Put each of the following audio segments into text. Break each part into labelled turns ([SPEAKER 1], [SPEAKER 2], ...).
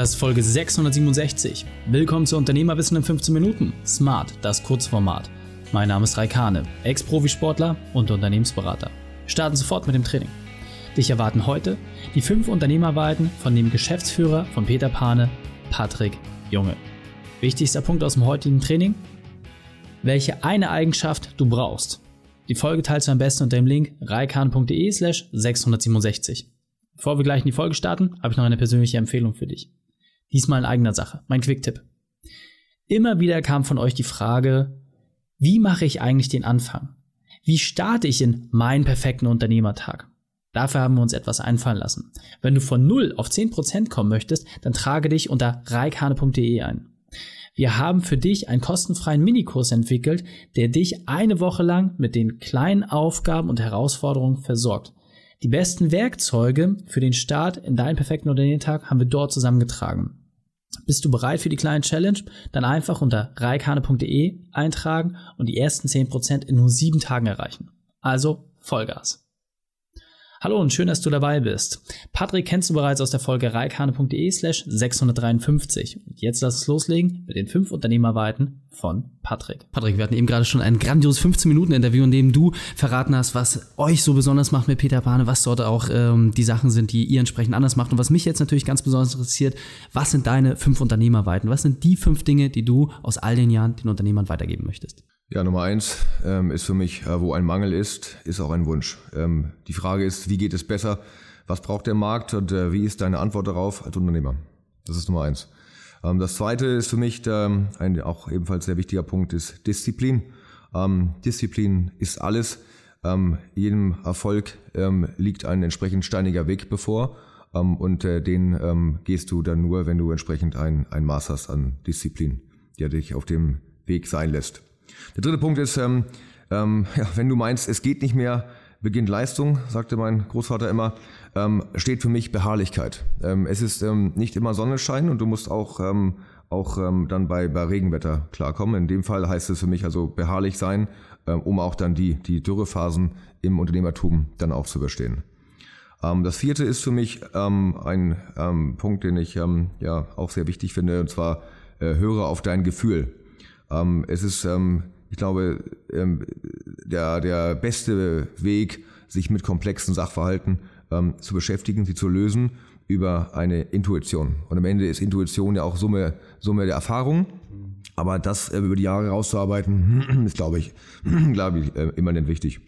[SPEAKER 1] Das ist Folge 667. Willkommen zu Unternehmerwissen in 15 Minuten. Smart, das Kurzformat. Mein Name ist Raikane, Ex-Profisportler und Unternehmensberater. Starten sofort mit dem Training. Dich erwarten heute die fünf Unternehmerweiten von dem Geschäftsführer von Peter Pane, Patrick Junge. Wichtigster Punkt aus dem heutigen Training? Welche eine Eigenschaft du brauchst. Die Folge teilst du am besten unter dem Link reikan.de slash 667. Bevor wir gleich in die Folge starten, habe ich noch eine persönliche Empfehlung für dich. Diesmal in eigener Sache, mein Quick-Tipp. Immer wieder kam von euch die Frage, wie mache ich eigentlich den Anfang? Wie starte ich in meinen perfekten Unternehmertag? Dafür haben wir uns etwas einfallen lassen. Wenn du von 0 auf 10% kommen möchtest, dann trage dich unter reikane.de ein. Wir haben für dich einen kostenfreien Minikurs entwickelt, der dich eine Woche lang mit den kleinen Aufgaben und Herausforderungen versorgt. Die besten Werkzeuge für den Start in deinen perfekten Unternehmertag haben wir dort zusammengetragen. Bist du bereit für die kleine Challenge? Dann einfach unter reikane.de eintragen und die ersten 10% in nur sieben Tagen erreichen. Also Vollgas. Hallo und schön, dass du dabei bist. Patrick kennst du bereits aus der Folge reikane.de slash 653. Und jetzt lass es loslegen mit den fünf Unternehmerweiten von Patrick. Patrick, wir hatten eben gerade schon ein grandioses 15-Minuten-Interview, in dem du verraten hast, was euch so besonders macht mit Peter Pane, was dort auch ähm, die Sachen sind, die ihr entsprechend anders macht. Und was mich jetzt natürlich ganz besonders interessiert, was sind deine fünf Unternehmerweiten? Was sind die fünf Dinge, die du aus all den Jahren den Unternehmern weitergeben möchtest?
[SPEAKER 2] Ja, Nummer eins ähm, ist für mich, äh, wo ein Mangel ist, ist auch ein Wunsch. Ähm, die Frage ist, wie geht es besser? Was braucht der Markt und äh, wie ist deine Antwort darauf als Unternehmer? Das ist Nummer eins. Ähm, das zweite ist für mich ähm, ein auch ebenfalls sehr wichtiger Punkt ist Disziplin. Ähm, Disziplin ist alles. Ähm, jedem Erfolg liegt ein entsprechend steiniger Weg bevor. Und äh, den gehst du dann nur, wenn du entsprechend ein, ein Maß hast an Disziplin, der dich auf dem Weg sein lässt. Der dritte Punkt ist, ähm, ähm, ja, wenn du meinst, es geht nicht mehr, beginnt Leistung, sagte mein Großvater immer, ähm, steht für mich Beharrlichkeit. Ähm, es ist ähm, nicht immer Sonnenschein und du musst auch, ähm, auch ähm, dann bei, bei Regenwetter klarkommen. In dem Fall heißt es für mich also beharrlich sein, ähm, um auch dann die, die Dürrephasen im Unternehmertum dann auch zu überstehen. Ähm, das vierte ist für mich ähm, ein ähm, Punkt, den ich ähm, ja auch sehr wichtig finde, und zwar äh, höre auf dein Gefühl. Ähm, es ist, ähm, ich glaube, ähm, der, der beste Weg, sich mit komplexen Sachverhalten ähm, zu beschäftigen, sie zu lösen, über eine Intuition. Und am Ende ist Intuition ja auch Summe, Summe der Erfahrung. Aber das äh, über die Jahre rauszuarbeiten, ist, glaube ich, glaube ich, äh, immanent wichtig.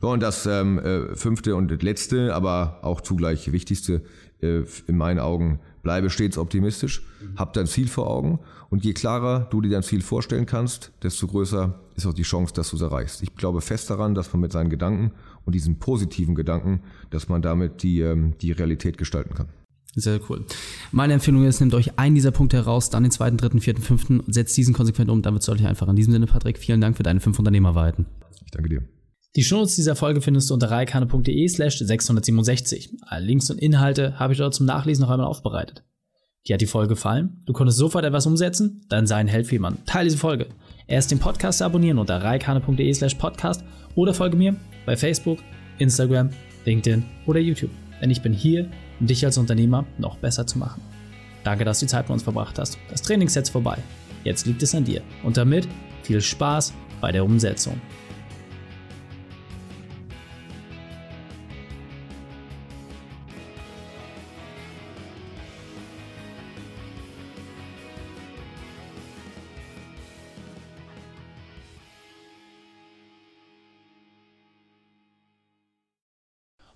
[SPEAKER 2] So, und das ähm, äh, fünfte und letzte, aber auch zugleich wichtigste in meinen Augen, bleibe stets optimistisch, hab dein Ziel vor Augen und je klarer du dir dein Ziel vorstellen kannst, desto größer ist auch die Chance, dass du es erreichst. Ich glaube fest daran, dass man mit seinen Gedanken und diesen positiven Gedanken, dass man damit die, ähm, die Realität gestalten kann.
[SPEAKER 1] Sehr cool. Meine Empfehlung ist, nehmt euch einen dieser Punkte heraus, dann den zweiten, dritten, vierten, fünften und setzt diesen konsequent um, dann wird es deutlich einfacher. In diesem Sinne, Patrick, vielen Dank für deine fünf Unternehmerweiten.
[SPEAKER 2] Ich danke dir.
[SPEAKER 1] Die Shownotes dieser Folge findest du unter reikane.de slash 667. Alle Links und Inhalte habe ich dort zum Nachlesen noch einmal aufbereitet. Dir hat die Folge gefallen? Du konntest sofort etwas umsetzen? Dann sei ein Held für jemanden. Teile diese Folge. Erst den Podcast abonnieren unter reikane.de slash podcast oder folge mir bei Facebook, Instagram, LinkedIn oder YouTube. Denn ich bin hier, um dich als Unternehmer noch besser zu machen. Danke, dass du die Zeit mit uns verbracht hast. Das Training ist jetzt vorbei. Jetzt liegt es an dir. Und damit viel Spaß bei der Umsetzung.